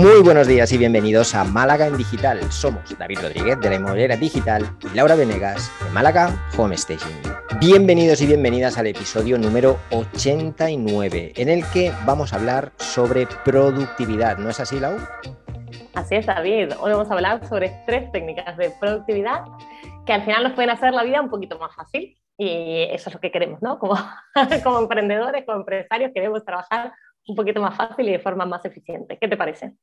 Muy buenos días y bienvenidos a Málaga en Digital. Somos David Rodríguez de la Inmobiliaria Digital y Laura Venegas de Málaga Home Staging. Bienvenidos y bienvenidas al episodio número 89, en el que vamos a hablar sobre productividad. ¿No es así, Lau? Así es, David. Hoy vamos a hablar sobre tres técnicas de productividad que al final nos pueden hacer la vida un poquito más fácil. Y eso es lo que queremos, ¿no? Como, como emprendedores, como empresarios, queremos trabajar un poquito más fácil y de forma más eficiente. ¿Qué te parece?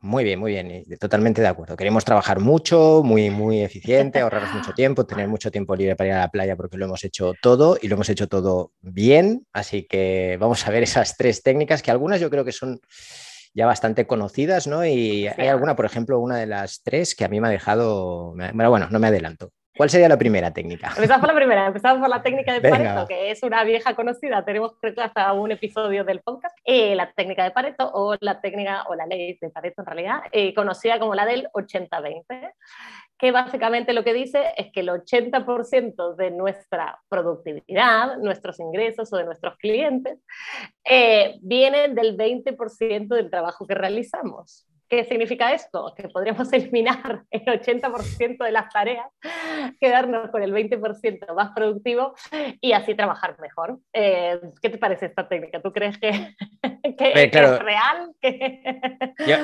Muy bien, muy bien, totalmente de acuerdo. Queremos trabajar mucho, muy, muy eficiente, ahorrarnos mucho tiempo, tener mucho tiempo libre para ir a la playa porque lo hemos hecho todo y lo hemos hecho todo bien. Así que vamos a ver esas tres técnicas que algunas yo creo que son ya bastante conocidas, ¿no? Y hay alguna, por ejemplo, una de las tres que a mí me ha dejado, bueno, no me adelanto. ¿Cuál sería la primera técnica? Empezamos por la primera, empezamos por la técnica de Pareto, que es una vieja conocida, tenemos hasta un episodio del podcast, eh, la técnica de Pareto o la técnica o la ley de Pareto en realidad, eh, conocida como la del 80-20, que básicamente lo que dice es que el 80% de nuestra productividad, nuestros ingresos o de nuestros clientes, eh, vienen del 20% del trabajo que realizamos. ¿Qué significa esto? Que podríamos eliminar el 80% de las tareas, quedarnos con el 20% más productivo y así trabajar mejor. Eh, ¿Qué te parece esta técnica? ¿Tú crees que, es real?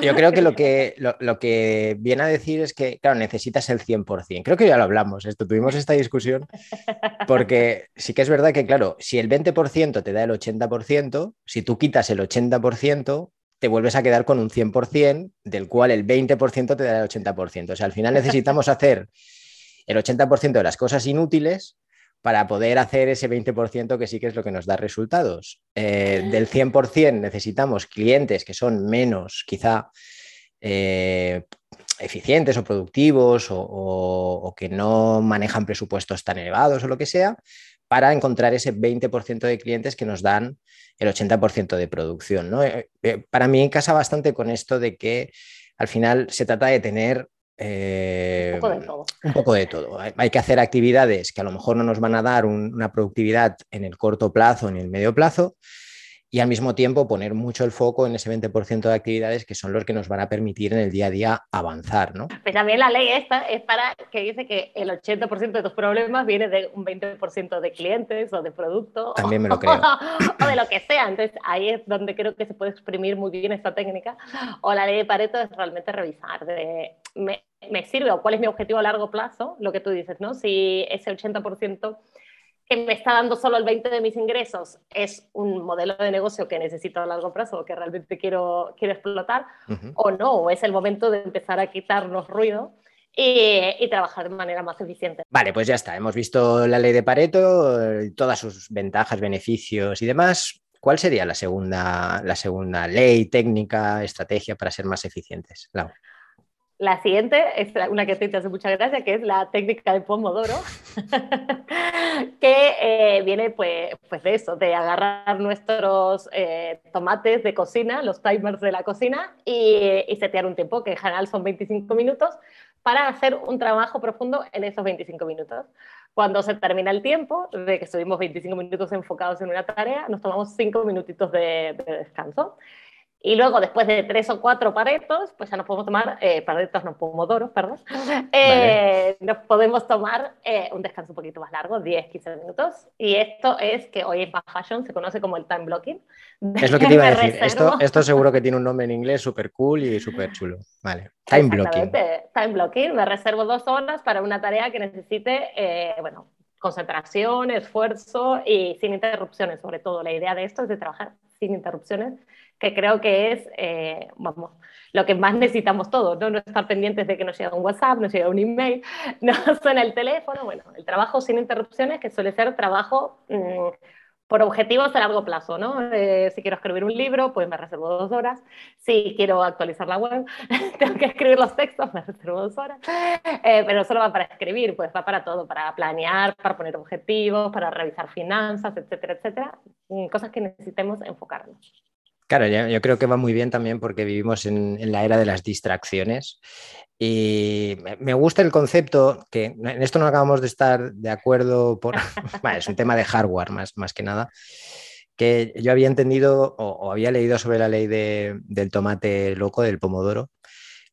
Yo, creo que lo, que lo, que viene a decir es que, claro, necesitas el 100%. Creo que ya lo hablamos, esto, tuvimos esta discusión, porque sí que es verdad que, claro, si el 20% te da el 80%, si tú quitas el 80%, te vuelves a quedar con un 100%, del cual el 20% te da el 80%. O sea, al final necesitamos hacer el 80% de las cosas inútiles para poder hacer ese 20% que sí que es lo que nos da resultados. Eh, del 100% necesitamos clientes que son menos, quizá, eh, eficientes o productivos o, que no manejan presupuestos tan elevados o lo que sea, para encontrar ese 20% de clientes que nos dan el 80% de producción. ¿no? Eh, eh, para mí casa bastante con esto de que al final se trata de tener un, poco de todo. un poco de todo. Hay que hacer actividades que a lo mejor no nos van a dar una productividad en el corto plazo, ni en el medio plazo, y al mismo tiempo poner mucho el foco en ese 20% de actividades que son los que nos van a permitir en el día a día avanzar, ¿no? Pues también la ley esta es para que dice que el 80% de tus problemas viene de un 20% de clientes o de productos. También me lo creo. o de lo que sea. Entonces ahí es donde creo que se puede exprimir muy bien esta técnica. O la ley de Pareto es realmente revisar de, me, me sirve o cuál es mi objetivo a largo plazo, lo que tú dices, ¿no? Si ese 80% que me está dando solo el 20 de mis ingresos es un modelo de negocio que necesito a largo plazo o que realmente quiero, quiero explotar, o no, o es el momento de empezar a quitarnos ruido y, trabajar de manera más eficiente. Vale, pues ya está. Hemos visto la ley de Pareto, todas sus ventajas, beneficios y demás. ¿Cuál sería la segunda, la segunda ley, técnica, estrategia para ser más eficientes? La siguiente es una que te hace mucha gracia, que es la técnica de Pomodoro, que eh, viene pues, pues de eso, de agarrar nuestros eh, tomates de cocina, los timers de la cocina, y, y setear un tiempo, que en general son 25 minutos, para hacer un trabajo profundo en esos 25 minutos. Cuando se termina el tiempo, de que estuvimos 25 minutos enfocados en una tarea, nos tomamos 5 minutitos de, de descanso. Y luego, después de tres o cuatro paretos, pues ya nos podemos tomar, eh, paretos, no pomodoros, perdón, eh, nos podemos tomar eh, un descanso un poquito más largo, 10, 15 minutos. Y esto es que hoy en Fashion se conoce como el time blocking. Es lo que te iba a decir. Esto, esto seguro que tiene un nombre en inglés súper cool y súper chulo. Vale, time blocking. Time blocking. Me reservo dos horas para una tarea que necesite, eh, bueno, concentración, esfuerzo y sin interrupciones. Sobre todo, la idea de esto es de trabajar sin interrupciones que creo que es, eh, vamos, lo que más necesitamos todos, ¿no? No estar pendientes de que nos llegue un WhatsApp, nos llegue un email, no suena el teléfono, bueno, el trabajo sin interrupciones, que suele ser trabajo mm, por objetivos a largo plazo, ¿no? Eh, si quiero escribir un libro, pues me reservo dos horas. Si quiero actualizar la web, tengo que escribir los textos, me reservo dos horas. Eh, pero solo va para escribir, pues va para todo, para planear, para poner objetivos, para revisar finanzas, etcétera, etcétera. Mm, cosas que necesitemos enfocarnos. Claro, yo, creo que va muy bien también porque vivimos en, la era de las distracciones y me gusta el concepto, que en esto no acabamos de estar de acuerdo, por, es un tema de hardware más, más que nada, que yo había entendido o, había leído sobre la ley del tomate loco, del pomodoro,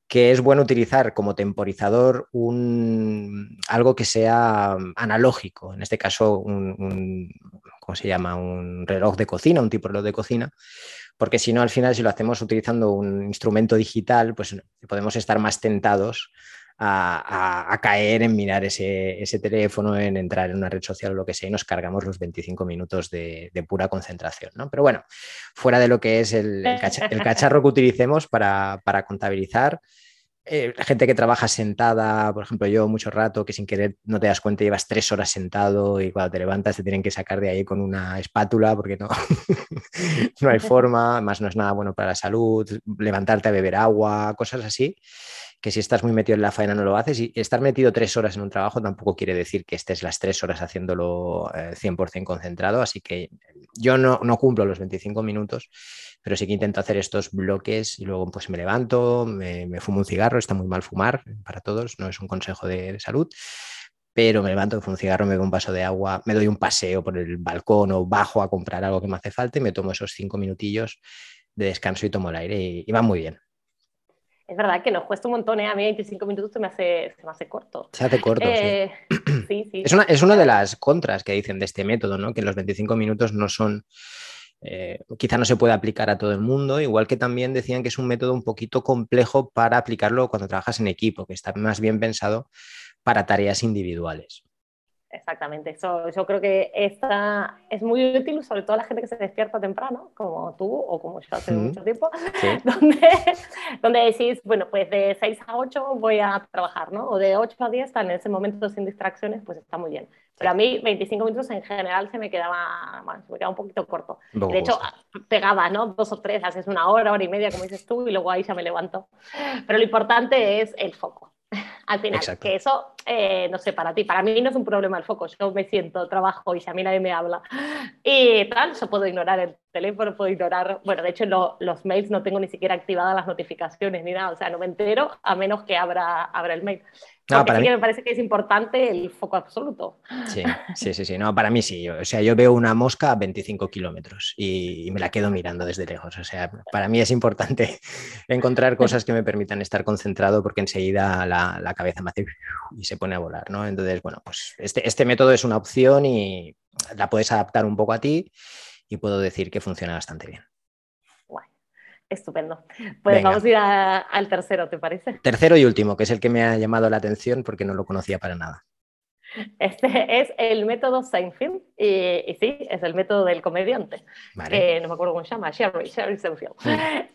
que es bueno utilizar como temporizador un, algo que sea analógico, en este caso un, ¿cómo se llama? Un reloj de cocina, un tipo de reloj de cocina, porque si no, al final, si lo hacemos utilizando un instrumento digital, pues podemos estar más tentados a, caer en mirar ese, teléfono, en entrar en una red social o lo que sea, y nos cargamos los 25 minutos de, pura concentración. ¿no? Pero bueno, fuera de lo que es el, cacharro que utilicemos para, contabilizar, eh, gente que trabaja sentada, por ejemplo, yo mucho rato, que sin querer no te das cuenta, llevas tres horas sentado y cuando te levantas te tienen que sacar de ahí con una espátula porque no, no hay forma, más no es nada bueno para la salud, levantarte a beber agua, cosas así que si estás muy metido en la faena no lo haces y estar metido tres horas en un trabajo tampoco quiere decir que estés las tres horas haciéndolo 100% eh, concentrado, así que yo no, no, cumplo los 25 minutos, pero sí que intento hacer estos bloques y luego pues me levanto, me, fumo un cigarro, está muy mal fumar para todos, no es un consejo de, salud, pero me levanto, me fumo un cigarro, me doy un vaso de agua, me doy un paseo por el balcón o bajo a comprar algo que me hace falta y me tomo esos cinco minutillos de descanso y tomo el aire y va muy bien es verdad que nos cuesta un montón, ¿eh? a mí 25 minutos se me hace, se me hace corto. Se hace corto, sí. Eh, sí, Es, una, es una de las contras que dicen de este método, ¿no? que los 25 minutos no son, eh, quizá no se puede aplicar a todo el mundo, igual que también decían que es un método un poquito complejo para aplicarlo cuando trabajas en equipo, que está más bien pensado para tareas individuales. Exactamente, eso yo creo que esta es muy útil, sobre todo a la gente que se despierta temprano, como tú o como yo hace mucho tiempo, donde, donde decís, bueno, pues de 6 a 8 voy a trabajar, ¿no? O de 8 a 10 está en ese momento sin distracciones, pues está muy bien. Pero a mí 25 minutos en general se me quedaba, bueno, se me quedaba un poquito corto. de hecho, pegaba, ¿no? Dos o tres, haces una hora, hora y media, como dices tú, y luego ahí ya me levanto. Pero lo importante es el foco. Al final, que eso, eh, no sé, para ti, para mí no es un problema el foco, yo me siento, trabajo y si a mí nadie me habla y tal, yo puedo ignorar el teléfono, puedo ignorar, bueno, de hecho los mails no tengo ni siquiera activadas las notificaciones ni nada, o sea, no me entero a menos que abra, abra el mail. No, para sí mí... que me parece que es importante el foco absoluto. Sí, sí, sí, sí. No, para mí sí. O sea, yo veo una mosca a 25 kilómetros y, me la quedo mirando desde lejos. O sea, para mí es importante encontrar cosas que me permitan estar concentrado porque enseguida la, la cabeza me hace y se pone a volar, ¿no? Entonces, bueno, pues este, este método es una opción y la puedes adaptar un poco a ti y puedo decir que funciona bastante bien. Estupendo. Pues vamos a ir al tercero, ¿te parece? Tercero y último, que es el que me ha llamado la atención porque no lo conocía para nada. Este es el método Seinfeld, y, sí, es el método del comediante, vale. no me acuerdo cómo se llama, Sherry, Seinfeld.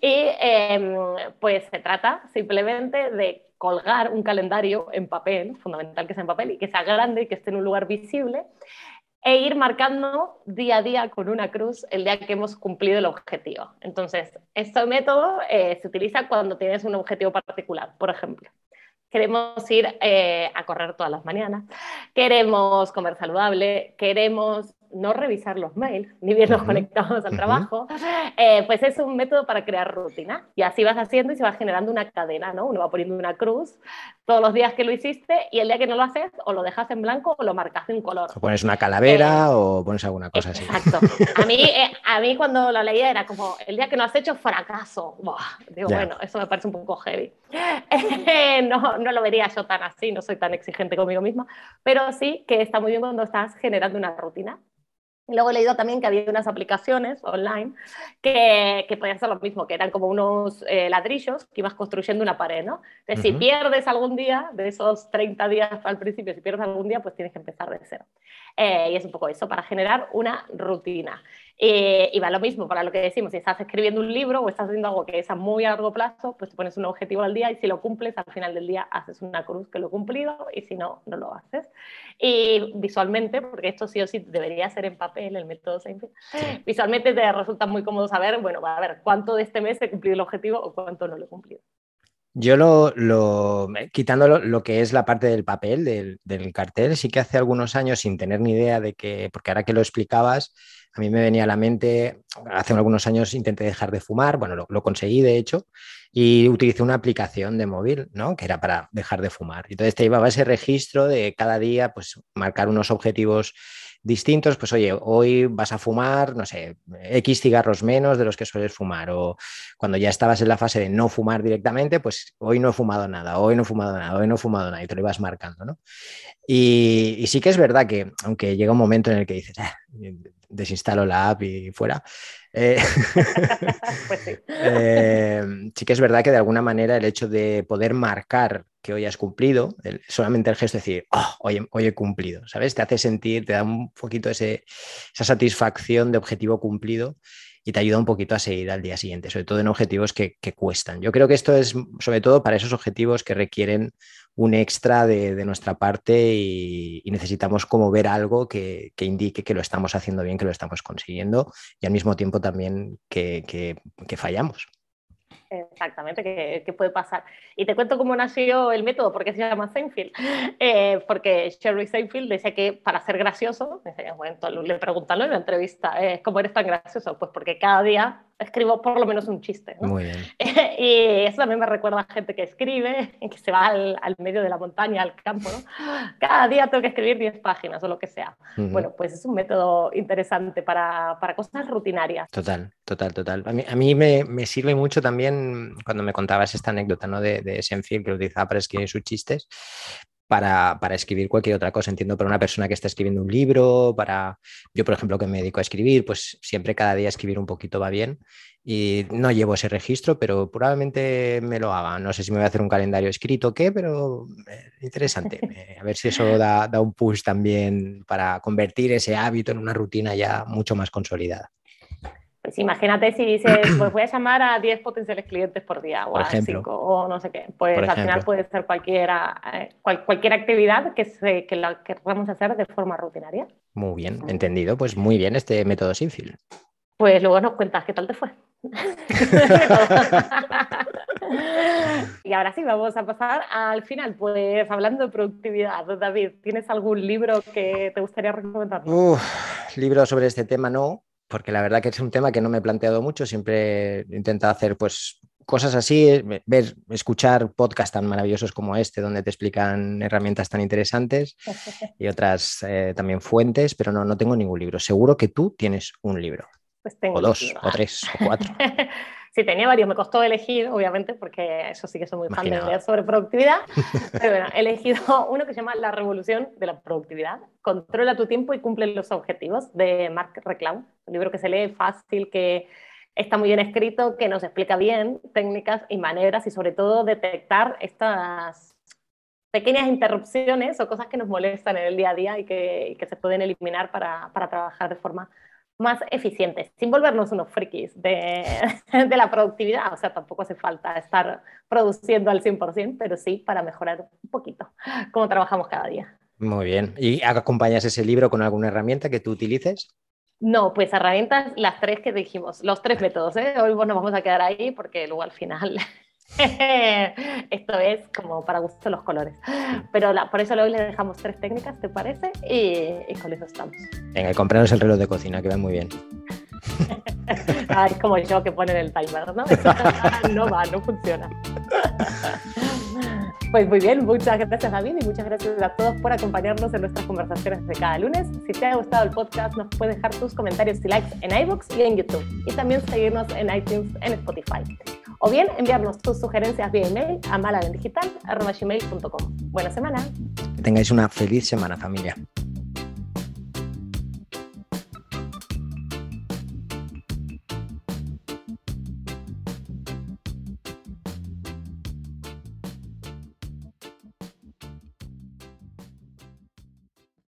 Y em, pues se trata simplemente de colgar un calendario en papel, fundamental que sea en papel y que sea grande y que esté en un lugar visible, e ir marcando día a día con una cruz el día que hemos cumplido el objetivo. Entonces, este método eh, se utiliza cuando tienes un objetivo particular. Por ejemplo, queremos ir eh, a correr todas las mañanas, queremos comer saludable, queremos no revisar los mails, ni bien nos conectamos al trabajo, eh, pues es un método para crear rutina. Y así vas haciendo y se va generando una cadena, ¿no? Uno va poniendo una cruz todos los días que lo hiciste y el día que no lo haces o lo dejas en blanco o lo marcas de un color. O pones una calavera eh, o pones alguna cosa así. Exacto. A mí, eh, a mí cuando lo leía era como, el día que no has hecho, fracaso. digo, bueno, eso me parece un poco heavy. no, no lo vería yo tan así, no soy tan exigente conmigo misma, pero sí que está muy bien cuando estás generando una rutina Luego he leído también que había unas aplicaciones online que, que podían hacer lo mismo, que eran como unos eh, ladrillos que ibas construyendo una pared, ¿no? Entonces, si pierdes algún día, de esos 30 días al principio, si pierdes algún día, pues tienes que empezar de cero. Eh, y es un poco eso, para generar una rutina. Eh, y va lo mismo para lo que decimos, si estás escribiendo un libro o estás haciendo algo que es a muy largo plazo, pues te pones un objetivo al día y si lo cumples, al final del día haces una cruz que lo he cumplido y si no, no lo haces. Y visualmente, porque esto sí o sí debería ser en papel, el método Seinfeld, visualmente te resulta muy cómodo saber, bueno, a ver cuánto de este mes he cumplido el objetivo o cuánto no lo he cumplido. Yo lo, lo quitando lo, que es la parte del papel, del, del, cartel, sí que hace algunos años, sin tener ni idea de que, porque ahora que lo explicabas, a mí me venía a la mente, hace algunos años intenté dejar de fumar, bueno, lo, lo conseguí de hecho, y utilicé una aplicación de móvil, ¿no? Que era para dejar de fumar. Entonces te llevaba ese registro de cada día, pues marcar unos objetivos distintos, pues oye, hoy vas a fumar, no sé, X cigarros menos de los que sueles fumar, o cuando ya estabas en la fase de no fumar directamente, pues hoy no he fumado nada, hoy no he fumado nada, hoy no he fumado nada, y te lo ibas marcando, ¿no? Y, sí que es verdad que, aunque llega un momento en el que dices, ah, desinstalo la app y fuera, eh, pues sí. Eh, sí que es verdad que de alguna manera el hecho de poder marcar que hoy has cumplido, solamente el gesto de decir, oh, hoy, hoy, he cumplido, ¿sabes? Te hace sentir, te da un poquito ese, esa satisfacción de objetivo cumplido y te ayuda un poquito a seguir al día siguiente, sobre todo en objetivos que, que cuestan. Yo creo que esto es sobre todo para esos objetivos que requieren un extra de, nuestra parte y, necesitamos como ver algo que, indique que lo estamos haciendo bien, que lo estamos consiguiendo y al mismo tiempo también que fallamos. Exactamente, ¿qué, puede pasar? Y te cuento cómo nació el método, por qué se llama Seinfeld. Eh, porque Sherry Seinfeld decía que para ser gracioso, le preguntaron en la entrevista, eh, ¿cómo eres tan gracioso? Pues porque cada día escribo por lo menos un chiste. Muy bien. y eso también me recuerda a gente que escribe, que se va al, medio de la montaña, al campo. ¿no? Cada día tengo que escribir 10 páginas o lo que sea. Bueno, pues es un método interesante para, para, cosas rutinarias. Total, total, total. A mí, a mí me, me, sirve mucho también cuando me contabas esta anécdota ¿no? de, de Senfield que utilizaba para escribir sus chistes para, escribir cualquier otra cosa. Entiendo para una persona que está escribiendo un libro, para yo, por ejemplo, que me dedico a escribir, pues siempre cada día escribir un poquito va bien. Y no llevo ese registro, pero probablemente me lo haga. No sé si me voy a hacer un calendario escrito o qué, pero eh, interesante. Eh, a ver si eso da, da un push también para convertir ese hábito en una rutina ya mucho más consolidada. Pues imagínate si dices, pues voy a llamar a 10 potenciales clientes por día o a 5 o no sé qué. Pues al final puede ser cualquiera, eh, cualquier actividad que, se, que la queramos hacer de forma rutinaria. Muy bien, entendido. Pues muy bien este método Sinfil. Pues luego nos cuentas qué tal te fue. y ahora sí, vamos a pasar al final. Pues hablando de productividad, David, ¿tienes algún libro que te gustaría recomendar? libro sobre este tema no, porque la verdad que es un tema que no me he planteado mucho, siempre he intentado hacer pues cosas así, ver, escuchar podcasts tan maravillosos como este, donde te explican herramientas tan interesantes y otras eh, también fuentes, pero no, no tengo ningún libro. Seguro que tú tienes un libro. Pues tengo o dos, o tres, o cuatro. Sí, tenía varios, me costó elegir, obviamente, porque eso sí que soy muy fan de leer sobre productividad. Pero bueno, he elegido uno que se llama La revolución de la productividad. Controla tu tiempo y cumple los objetivos, de Mark Reclam. Un libro que se lee fácil, que está muy bien escrito, que nos explica bien técnicas y maneras y sobre todo detectar estas pequeñas interrupciones o cosas que nos molestan en el día a día y que, que se pueden eliminar para, para trabajar de forma más eficientes, sin volvernos unos frikis de, de, la productividad. O sea, tampoco hace falta estar produciendo al 100%, pero sí para mejorar un poquito cómo trabajamos cada día. Muy bien. ¿Y acompañas ese libro con alguna herramienta que tú utilices? No, pues herramientas, las tres que dijimos, los tres métodos. ¿eh? Hoy nos vamos a quedar ahí porque luego al final Esto es como para gusto los colores. Pero por eso hoy le dejamos tres técnicas, ¿te parece? Y, con eso estamos. Venga, compraros el reloj de cocina, que va muy bien. es como yo que ponen el timer, ¿no? no va, no funciona. Pues muy bien, muchas gracias David y muchas gracias a todos por acompañarnos en nuestras conversaciones de cada lunes. Si te ha gustado el podcast, nos puedes dejar tus comentarios y likes en iBooks y en YouTube. Y también seguirnos en iTunes, en Spotify o bien enviarnos tus sugerencias vía email a maladendigital.com. Buena semana. Tengáis una feliz semana, familia.